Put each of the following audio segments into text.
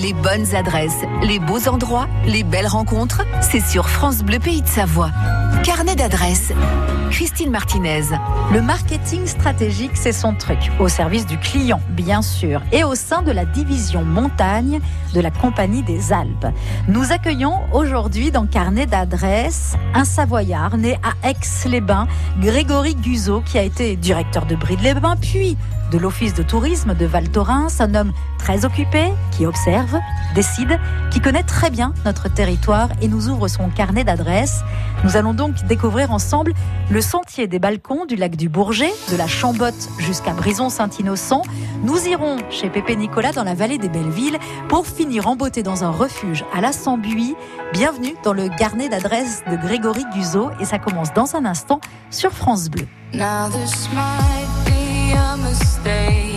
Les bonnes adresses, les beaux endroits, les belles rencontres, c'est sur France Bleu Pays de Savoie. Carnet d'adresses. Christine Martinez. Le marketing stratégique, c'est son truc, au service du client, bien sûr, et au sein de la division montagne de la Compagnie des Alpes. Nous accueillons aujourd'hui dans Carnet d'adresses un Savoyard né à Aix-les-Bains, Grégory Guzot, qui a été directeur de Bride-les-Bains, puis de l'Office de tourisme de Val Thorens, un homme très occupé, qui observe, décide, qui connaît très bien notre territoire et nous ouvre son carnet d'adresses. Nous allons donc découvrir ensemble le sentier des balcons du lac du Bourget, de la Chambotte jusqu'à Brison-Saint-Innocent. Nous irons chez Pépé Nicolas dans la vallée des Bellevilles pour finir en beauté dans un refuge à la Sambuie. Bienvenue dans le carnet d'adresses de Grégory Guzot et ça commence dans un instant sur France Bleu. day.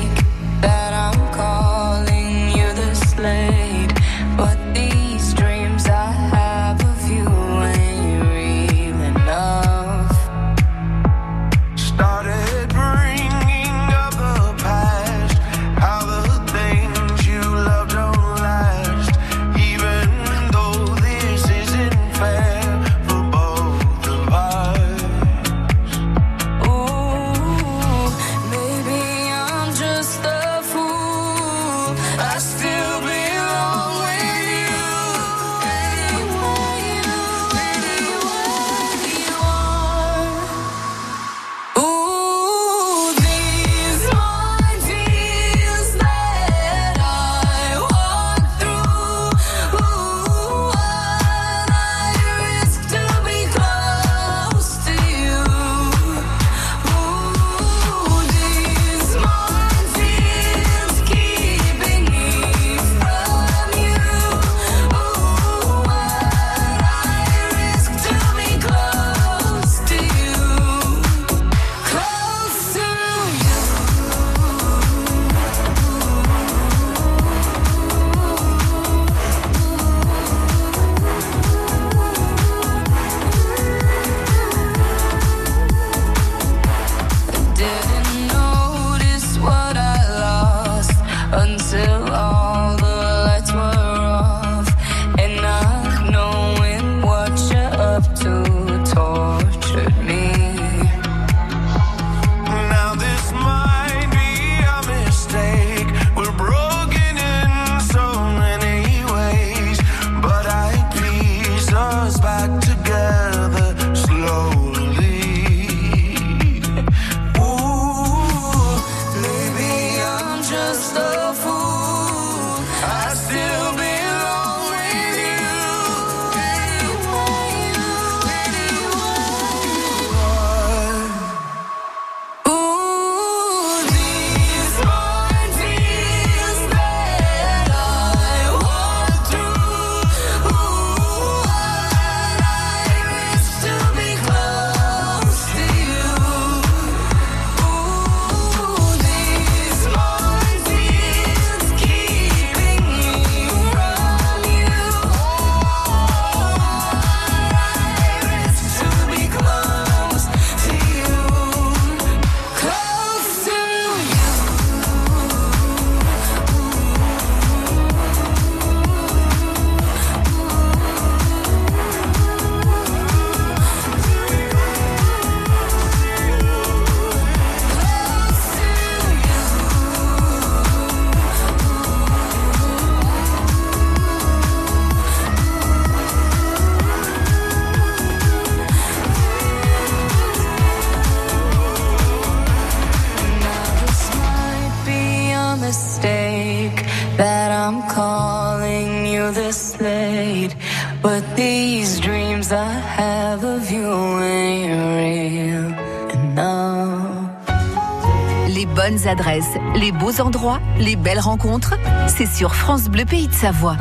Adresses, les beaux endroits, les belles rencontres, c'est sur France Bleu Pays de Savoie.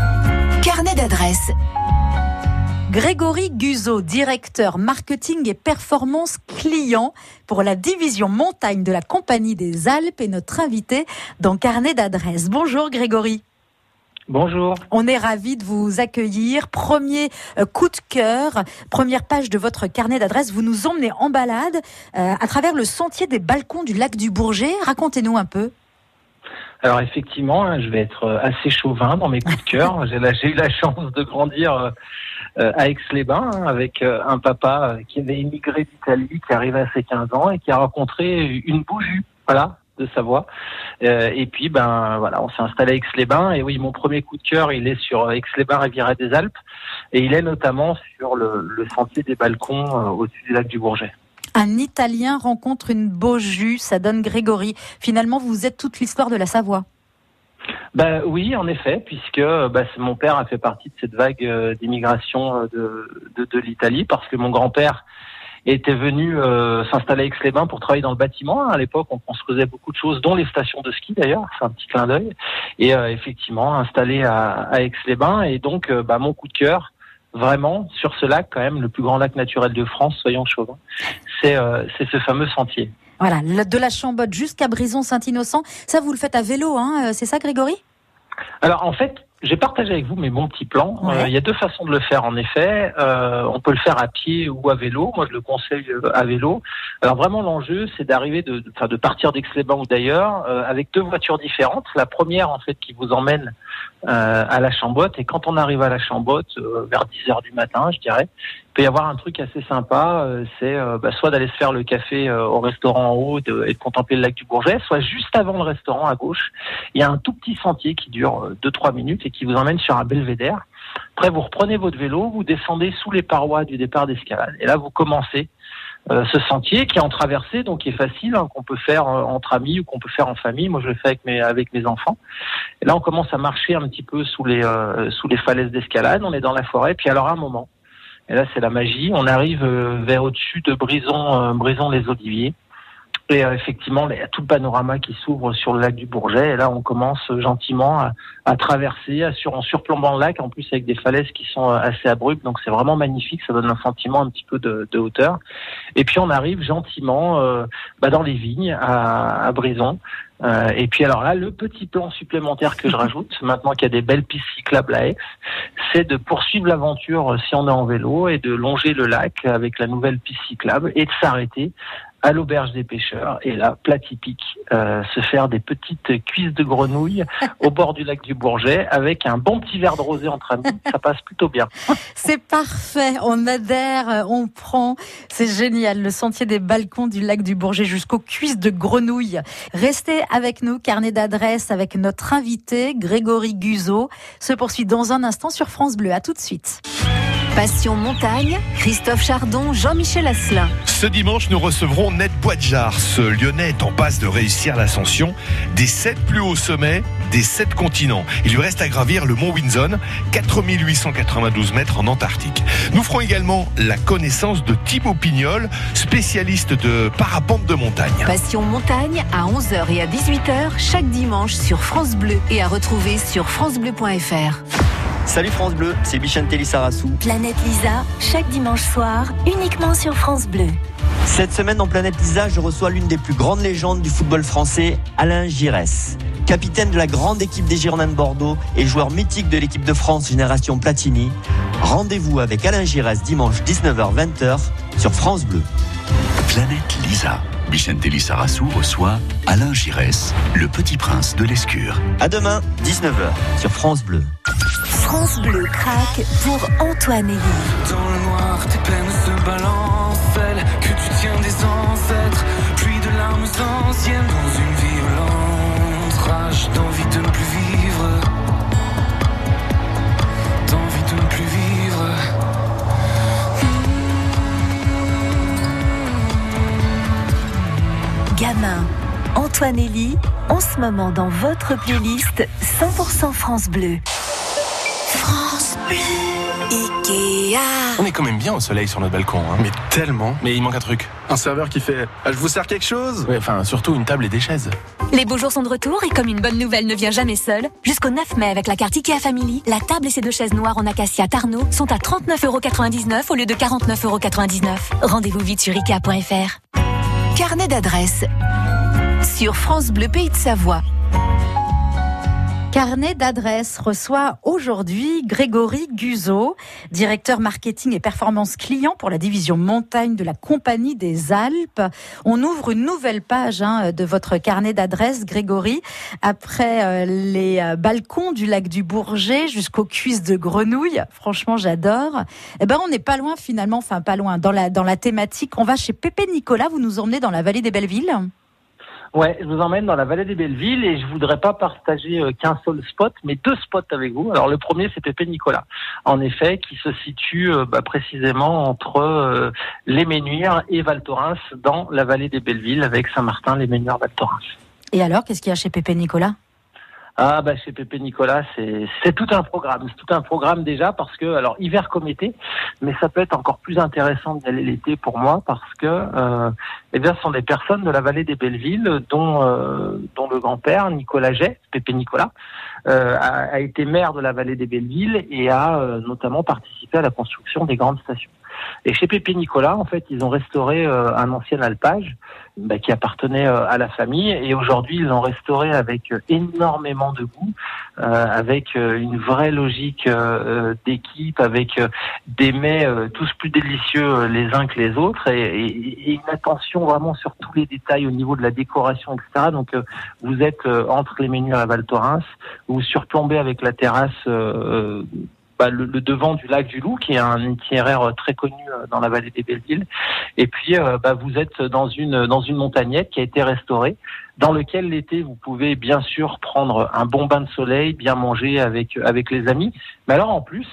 Carnet d'adresses. Grégory Guzot, directeur marketing et performance client pour la division montagne de la Compagnie des Alpes, est notre invité dans Carnet d'adresses. Bonjour Grégory. Bonjour. On est ravi de vous accueillir. Premier euh, coup de cœur, première page de votre carnet d'adresses. Vous nous emmenez en balade euh, à travers le sentier des balcons du lac du Bourget. Racontez-nous un peu. Alors effectivement, hein, je vais être euh, assez chauvin dans mes coups de cœur. J'ai eu la chance de grandir euh, à Aix-les-Bains hein, avec euh, un papa qui avait émigré d'Italie, qui arrivait à ses 15 ans et qui a rencontré une bougie, voilà, de Savoie. Euh, et puis, ben voilà, on s'est installé à Aix-les-Bains. Et oui, mon premier coup de cœur, il est sur Aix-les-Bains, Riviera des Alpes, et il est notamment sur le, le sentier des balcons euh, au-dessus du lac du Bourget. Un Italien rencontre une Beaujus, ça donne Grégory. Finalement, vous êtes toute l'histoire de la Savoie. Ben oui, en effet, puisque c'est- mon père a fait partie de cette vague euh, d'immigration euh, de, de, de l'Italie, parce que mon grand-père était venu euh, s'installer à Aix-les-Bains pour travailler dans le bâtiment. À l'époque, on construisait beaucoup de choses, dont les stations de ski d'ailleurs, c'est un petit clin d'œil. Et euh, effectivement, installé à, à Aix-les-Bains. Et donc, euh, bah, mon coup de cœur, vraiment, sur ce lac, quand même, le plus grand lac naturel de France, soyons chauvins, c'est euh, c'est ce fameux sentier. Voilà, de la Chambotte jusqu'à Brison-Saint-Innocent. Ça, vous le faites à vélo, hein euh, c'est ça, Grégory? Alors en fait, j'ai partagé avec vous mes bons petits plans. Ouais. Euh, Il y a deux façons de le faire en effet. Euh, on peut le faire à pied ou à vélo. Moi, je le conseille euh, à vélo. Alors vraiment, l'enjeu, c'est d'arriver de, de, enfin, de partir d'Aix-les-Bains ou d'ailleurs euh, avec deux voitures différentes. La première, en fait, qui vous emmène euh, à la Chambotte. Et quand on arrive à la Chambotte, vers 10 heures du matin, je dirais, peut y avoir un truc assez sympa. euh, c'est euh, bah, soit d'aller se faire le café euh, au restaurant en haut et de contempler le lac du Bourget, soit juste avant le restaurant à gauche, il y a un tout petit sentier qui dure 2-3 minutes et qui vous emmène sur un belvédère. Après, vous reprenez votre vélo, vous descendez sous les parois du départ d'escalade. Et là, vous commencez ce sentier qui est en traversée, donc qui est facile, hein, qu'on peut faire entre amis ou qu'on peut faire en famille. Moi, je le fais avec mes, enfants. Et là, on commence à marcher un petit peu sous les, sous les falaises d'escalade. On est dans la forêt. Puis alors, à un moment, et là, c'est la magie, on arrive euh, vers au-dessus de Brison, euh, Brison les Oliviers. Et euh, effectivement, il y a tout le panorama qui s'ouvre sur le lac du Bourget. Et là, on commence euh, gentiment à, à traverser, à sur, en surplombant le lac, en plus avec des falaises qui sont euh, assez abruptes. Donc c'est vraiment magnifique, ça donne un sentiment un petit peu de, de hauteur. Et puis on arrive gentiment euh, bah, dans les vignes à, à Brison. Euh, et puis alors là, le petit plan supplémentaire que je rajoute, maintenant qu'il y a des belles pistes cyclables à Aix, c'est de poursuivre l'aventure si on est en vélo et de longer le lac avec la nouvelle piste cyclable et de s'arrêter à l'auberge des pêcheurs et là, plat typique, euh, se faire des petites cuisses de grenouille au bord du lac du Bourget avec un bon petit verre de rosé entre amis, ça passe plutôt bien. C'est parfait, on adhère, on prend. C'est génial, le sentier des balcons du lac du Bourget jusqu'aux cuisses de grenouille. Restez avec nous, carnet d'adresse avec notre invité Grégory Guzot se poursuit dans un instant sur France Bleu. À tout de suite. Passion montagne, Christophe Chardon, Jean-Michel Asselin. Ce dimanche, nous recevrons Ned Boidjar. Ce Lyonnais est en passe de réussir l'ascension des sept plus hauts sommets des sept continents. Il lui reste à gravir le mont Winson, 4892 mètres en Antarctique. Nous ferons également la connaissance de Thibaut Pignol, spécialiste de parapente de montagne. Passion montagne à 11h et à 18h chaque dimanche sur France Bleu et à retrouver sur francebleu.fr. Salut France Bleu, c'est Bichantelli Sarassou. Planète Lisa, chaque dimanche soir, uniquement sur France Bleu. Cette semaine dans Planète Lisa, je reçois l'une des plus grandes légendes du football français, Alain Giresse. Capitaine de la grande équipe des Girondins de Bordeaux et joueur mythique de l'équipe de France Génération Platini. Rendez-vous avec Alain Giresse dimanche 19h-20h sur France Bleu. Planète Lisa. Bichentelli Sarassou reçoit Alain Giresse, le petit prince de l'Escure. À demain, 19h sur France Bleu. France Bleu craque pour Antoine Elie. Dans le noir, tes peines se balancent, celles que tu tiens des ancêtres, pluie de larmes anciennes dans une violente rage d'envie de ne plus vivre, Gamin, Antoine Elie, en ce moment dans votre playlist 100% France Bleu. France Bleu. Ikea. On est quand même bien au soleil sur notre balcon. Hein. Mais tellement Mais il manque un truc. Un serveur qui fait ah, Je vous sers quelque chose? Ouais, enfin, surtout une table et des chaises. Les beaux jours sont de retour et comme une bonne nouvelle ne vient jamais seule, jusqu'au 9 mai avec la carte IKEA Family, la table et ses deux chaises noires en acacia Tarno sont à 39,99€ au lieu de 49,99€. Rendez-vous vite sur IKEA.fr. Carnet d'adresse sur France Bleu Pays de Savoie. Carnet d'adresse reçoit aujourd'hui Grégory Guzot, directeur marketing et performance client pour la division montagne de la Compagnie des Alpes. On ouvre une nouvelle page hein, de votre carnet d'adresse, Grégory, après euh, les euh, balcons du lac du Bourget jusqu'aux cuisses de grenouille. Franchement, j'adore. Eh ben, on n'est pas loin finalement, enfin pas loin dans la dans la thématique. On va chez Pépé Nicolas. Vous nous emmenez dans la vallée des Bellevilles. Ouais, je vous emmène dans la vallée des Bellevilles et je voudrais pas partager euh, qu'un seul spot, mais deux spots avec vous. Alors le premier, c'est Pépé Nicolas, en effet, qui se situe euh, bah, précisément entre euh, les Ménuires et Val Thorens, dans la vallée des Bellevilles, avec Saint-Martin, les Ménuires, Val Thorens. Et alors, qu'est-ce qu'il y a chez Pépé Nicolas? Ah bah chez Pépé Nicolas, c'est tout un programme, c'est tout un programme déjà parce que alors hiver comme été, mais ça peut être encore plus intéressant d'y aller l'été pour moi parce que euh, eh bien ce sont des personnes de la vallée des Bellevilles dont euh, dont le grand-père Nicolas Jay, Pépé Nicolas, euh, a, a, été maire de la vallée des Bellevilles et a euh, notamment participé à la construction des grandes stations. Et chez Pépé Nicolas, en fait, ils ont restauré euh, un ancien alpage bah, qui appartenait euh, à la famille. Et aujourd'hui, ils l'ont restauré avec euh, énormément de goût, avec une vraie logique d'équipe, avec des mets tous plus délicieux les uns que les autres, et, et, une attention vraiment sur tous les détails au niveau de la décoration, etc. Donc, vous êtes entre les menus à Val Thorens, vous surplombez avec la terrasse bah, le, devant du lac du Loup, qui est un itinéraire très connu euh, dans la vallée des Bellevilles. Et puis, euh, bah, vous êtes dans une dans une montagnette qui a été restaurée, dans lequel l'été vous pouvez bien sûr prendre un bon bain de soleil, bien manger avec avec les amis. Mais alors en plus,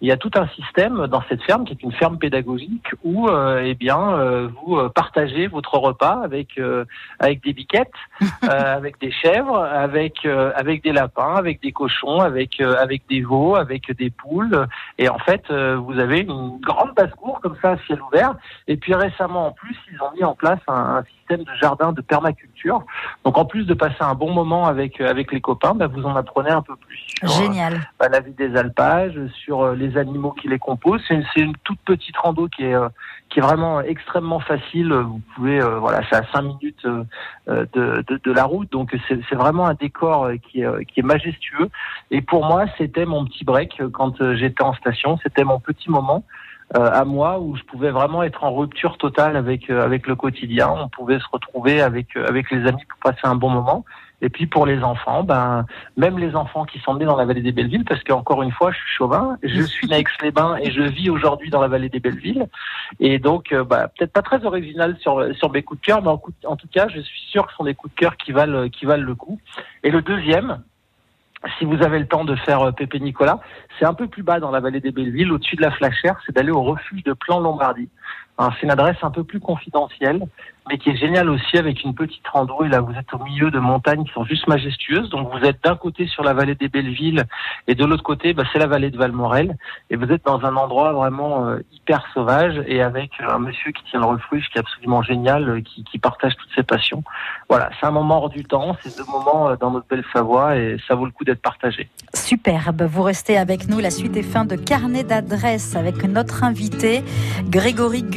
il y a tout un système dans cette ferme qui est une ferme pédagogique où euh, eh bien euh, vous euh, partagez votre repas avec euh, avec des biquettes, avec des chèvres, avec avec des lapins, avec des cochons, avec avec des veaux, avec des poules. Et en fait vous avez une grande basse-cour comme ça à ciel ouvert. Et puis récemment en plus ils ont mis en place un, un système de jardin de permaculture. Donc en plus de passer un bon moment avec avec les copains, bah, vous en apprenez un peu plus sur Génial. Bah, la vie des alpages, sur les les animaux qui les composent. C'est une, une, toute petite rando qui est euh, qui est vraiment extrêmement facile. Vous pouvez, euh, voilà, c'est à 5 minutes euh, de, de, de, la route, donc c'est vraiment un décor qui est, qui est majestueux. Et pour moi, c'était mon petit break quand j'étais en station. C'était mon petit moment. Euh, à moi où je pouvais vraiment être en rupture totale avec avec le quotidien. On pouvait se retrouver avec avec les amis pour passer un bon moment. Et puis pour les enfants, ben même les enfants qui sont nés dans la vallée des Bellevilles, parce qu'encore une fois, je suis chauvin, je suis né à Aix-les-Bains et je vis aujourd'hui dans la vallée des Bellevilles. Et donc, euh, bah, peut-être pas très original sur sur mes coups de cœur, mais en, en, tout cas, je suis sûr que ce sont des coups de cœur qui valent qui valent le coup. Et le deuxième, si vous avez le temps de faire euh, Pépé Nicolas, c'est un peu plus bas dans la vallée des Bellevilles, au-dessus de la Flachère, c'est d'aller au refuge de Plan Lombardie. C'est une adresse un peu plus confidentielle, mais qui est géniale aussi avec une petite rando. Et là, vous êtes au milieu de montagnes qui sont juste majestueuses. Donc, vous êtes d'un côté sur la vallée des Bellevilles et de l'autre côté, bah, c'est la vallée de Valmorel. Et vous êtes dans un endroit vraiment euh, hyper sauvage et avec un monsieur qui tient le refuge qui est absolument génial, euh, qui, partage toutes ses passions. Voilà, c'est un moment hors du temps. C'est deux moments euh, dans notre belle Savoie et ça vaut le coup d'être partagé. Superbe. Vous restez avec nous. La suite est fin de carnet d'adresses avec notre invité Grégory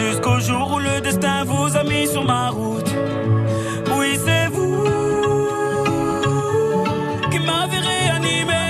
Jusqu'au jour où le destin vous a mis sur ma route. Oui, c'est vous qui m'avez réanimé.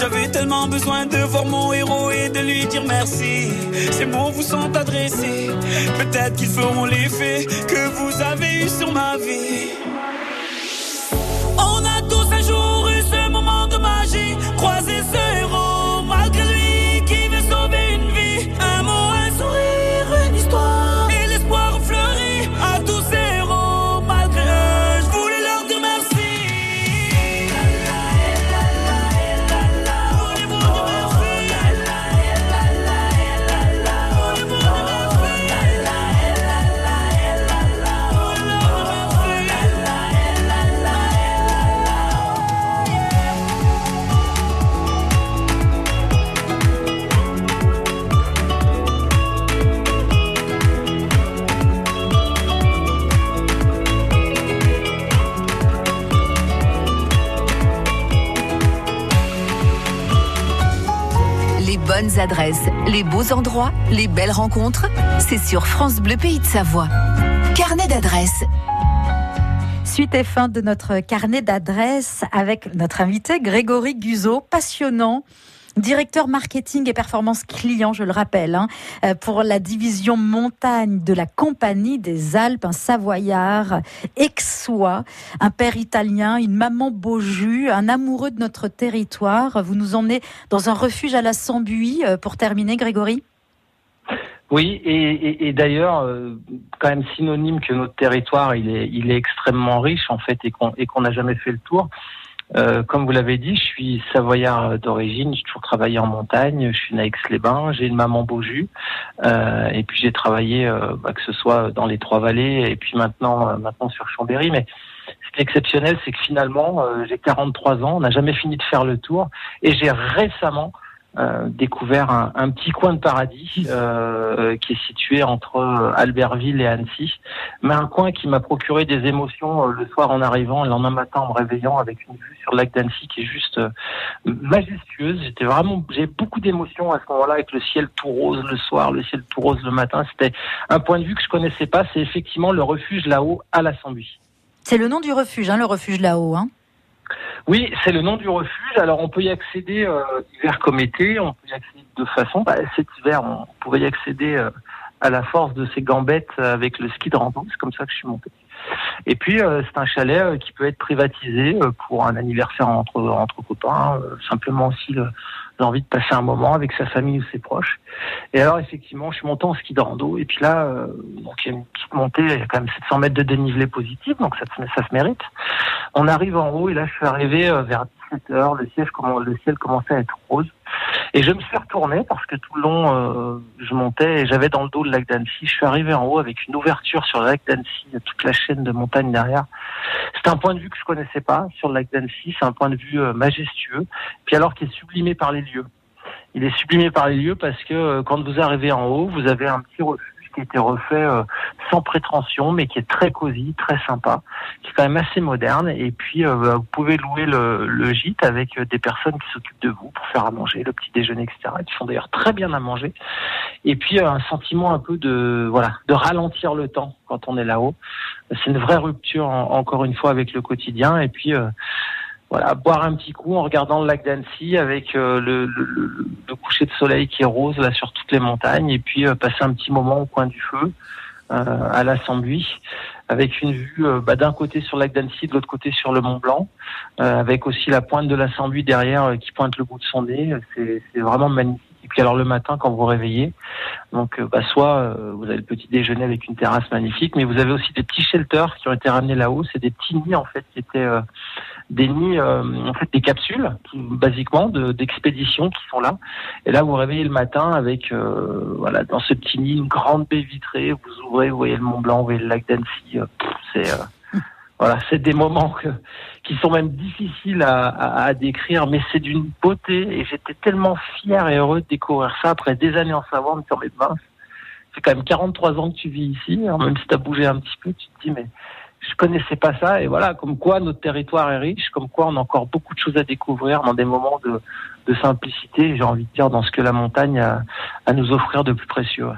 J'avais tellement besoin de voir mon héros et de lui dire merci. Ces mots vous sont adressés, peut-être qu'ils feront l'effet que vous avez eu sur ma vie. On a tous un jour eu ce moment de magie, croisé les beaux endroits, les belles rencontres, c'est sur France Bleu Pays de Savoie. Carnet d'adresses. Suite et fin de notre carnet d'adresses avec notre invité Grégory Guzot, passionnant. Directeur marketing et performance client, je le rappelle, hein, euh, pour la division montagne de la Compagnie des Alpes, un Savoyard, Aixois, un père italien, une maman beau jus, un amoureux de notre territoire. Vous nous emmenez dans un refuge à la Sambuie euh, pour terminer, Grégory? Oui, et, d'ailleurs, euh, quand même synonyme que notre territoire, il est, extrêmement riche en fait, et qu'on n'a jamais fait le tour. Euh, comme vous l'avez dit, je suis savoyard d'origine, j'ai toujours travaillé en montagne, je suis né à Aix-les-Bains, j'ai une maman Beaujus, euh, et puis j'ai travaillé, euh, bah, que ce soit dans les Trois-Vallées, et puis maintenant, euh, maintenant sur Chambéry, mais ce qui est exceptionnel, c'est que finalement, j'ai 43 ans, on n'a jamais fini de faire le tour, et j'ai récemment euh, découvert un, un, petit coin de paradis euh, qui est situé entre euh, Albertville et Annecy, mais un coin qui m'a procuré des émotions euh, le soir en arrivant, le lendemain matin en me réveillant avec une vue sur le lac d'Annecy qui est juste euh, majestueuse. J'étais vraiment, j'ai beaucoup d'émotions à ce moment-là avec le ciel tout rose le soir, le ciel tout rose le matin. C'était un point de vue que je connaissais pas. C'est effectivement le refuge là-haut à la Sambuie. C'est le nom du refuge, hein, le refuge là-haut. Hein. Oui, c'est le nom du refuge. Alors on peut y accéder euh, hiver comme été, on peut y accéder de deux façons. Bah, cet hiver, on pouvait y accéder euh, à la force de ces gambettes avec le ski de rando. C'est comme ça que je suis monté. Et puis euh, c'est un chalet euh, qui peut être privatisé euh, pour un anniversaire entre entre copains, euh, simplement aussi le- l'envie de passer un moment avec sa famille ou ses proches. Et alors effectivement, je suis monté en ski de et puis là, euh, donc il y a une petite montée, il y a quand même 700 mètres de dénivelé positif, donc ça, se- mérite. On arrive en haut et là je suis arrivé euh, vers 17 heures, le ciel, comment, le ciel commençait à être rose. Et je me suis retourné parce que tout le long, euh, je montais et j'avais dans le dos le lac d'Annecy. Je suis arrivé en haut avec une ouverture sur le lac d'Annecy, toute la chaîne de montagnes derrière. C'est un point de vue que je connaissais pas sur le lac d'Annecy. C'est un point de vue euh, majestueux. Puis alors qui est sublimé par les lieux. Il est sublimé par les lieux parce que euh, quand vous arrivez en haut, vous avez un petit refuge qui a été refait euh, sans prétention, mais qui est très cosy, très sympa, qui est quand même assez moderne. Et puis euh, bah, vous pouvez louer le, le gîte avec euh, des personnes qui s'occupent de vous pour faire à manger, le petit déjeuner, etc. Qui font d'ailleurs très bien à manger. Et puis euh, un sentiment un peu de voilà de ralentir le temps quand on est là-haut. C'est une vraie rupture en- encore une fois avec le quotidien. Et puis voilà, boire un petit coup en regardant le lac d'Annecy avec euh, le, le, le, coucher de soleil qui est rose là sur toutes les montagnes et puis euh, passer un petit moment au coin du feu euh, à la avec une vue euh, bah, d'un côté sur le lac d'Annecy, de l'autre côté sur le Mont Blanc, euh, avec aussi la pointe de la derrière euh, qui pointe le bout de son nez. C'est vraiment magnifique. Et puis alors le matin quand vous réveillez, donc euh, bah, soit euh, vous avez le petit déjeuner avec une terrasse magnifique, mais vous avez aussi des petits shelters qui ont été ramenés là-haut. C'est des petits nids en fait qui étaient euh, des nids, en fait des capsules basiquement de- d'expédition qui sont là. Et là vous réveillez le matin avec voilà dans ce petit nid une grande baie vitrée. Vous ouvrez, vous voyez le Mont Blanc, vous voyez le lac d'Annecy. C'est voilà, c'est des moments que, qui sont même difficiles à, décrire, mais c'est d'une beauté et j'étais tellement fier et heureux de découvrir ça après des années en Savoie, en me disant, mais mince, c'est quand même 43 ans que tu vis ici, alors même si tu bougé un petit peu, tu te dis, mais je connaissais pas ça et voilà, comme quoi notre territoire est riche, comme quoi on a encore beaucoup de choses à découvrir dans des moments de, simplicité, j'ai envie de dire, dans ce que la montagne a à nous offrir de plus précieux.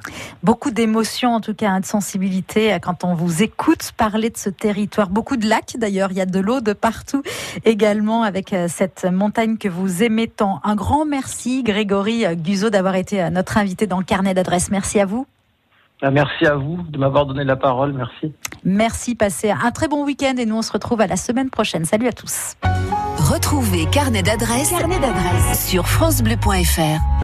Beaucoup d'émotions, en tout cas, hein, de sensibilité euh, quand on vous écoute parler de ce territoire. Beaucoup de lacs, d'ailleurs. Il y a de l'eau de partout également avec euh, cette montagne que vous aimez tant. Un grand merci, Grégory euh, Guzot, d'avoir été notre invité dans le carnet d'adresse. Merci à vous. Ah, Merci à vous de m'avoir donné la parole, merci. Merci, passez un très bon week-end et nous on se retrouve à la semaine prochaine. Salut à tous. Retrouvez Carnet d'adresse sur francebleu.fr.